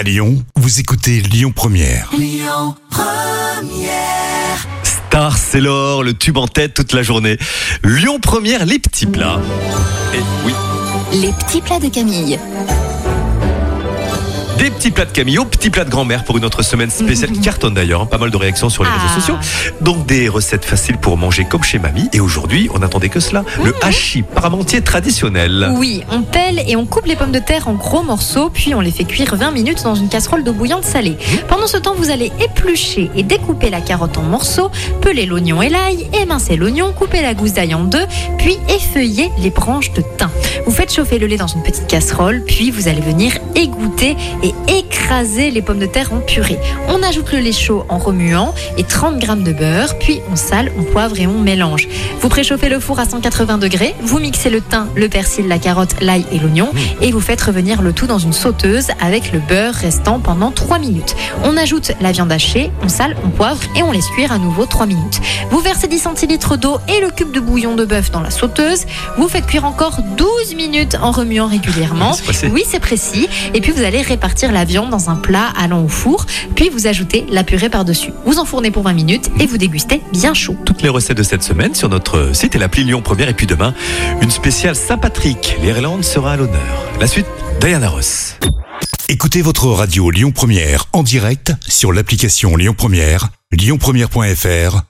À Lyon, vous écoutez Lyon Première. Star, c'est l'or, le tube en tête toute la journée. Lyon Première, les petits plats. Et oui, Les petits plats de Camille. Des petits plats de Camille petits plats de grand-mère pour une autre semaine spéciale qui cartonne d'ailleurs. hein, Pas mal de réactions sur les Ah. réseaux sociaux. Donc des recettes faciles pour manger comme chez mamie. Et aujourd'hui, on n'attendait que cela. Le hachis parmentier traditionnel. Oui, on pèle et on coupe les pommes de terre en gros morceaux, puis on les fait cuire 20 minutes dans une casserole d'eau bouillante salée. Pendant ce temps, vous allez éplucher et découper la carotte en morceaux, peler l'oignon et l'ail, émincer l'oignon, couper la gousse d'ail en deux, puis effeuiller les branches de thym. Vous faites chauffer le lait dans une petite casserole, puis vous allez venir égoutter et écraser les pommes de terre en purée. On ajoute le lait chaud en remuant et 30 g de beurre, puis on sale, on poivre et on mélange. Vous préchauffez le four à 180 degrés, vous mixez le thym, le persil, la carotte, l'ail et l'oignon et vous faites revenir le tout dans une sauteuse avec le beurre restant pendant 3 minutes. On ajoute la viande hachée, on sale, on poivre et on laisse cuire à nouveau 3 minutes. Vous versez 10 centilitres d'eau et le cube de bouillon de bœuf dans la sauteuse. Vous faites cuire encore 12 minutes en remuant régulièrement. Oui, c'est passé. Oui, c'est précis. Et puis vous allez répartir la viande dans un plat allant au four, puis vous ajoutez la purée par-dessus. Vous enfournez pour 20 minutes et vous dégustez bien chaud. Toutes les recettes de cette semaine sur notre site et l'appli Lyon Première. Et puis demain, une spéciale Saint-Patrick. L'Irlande sera à l'honneur. La suite, Diana Ross. Écoutez votre radio Lyon Première en direct sur l'application Lyon Première, lyonpremière.fr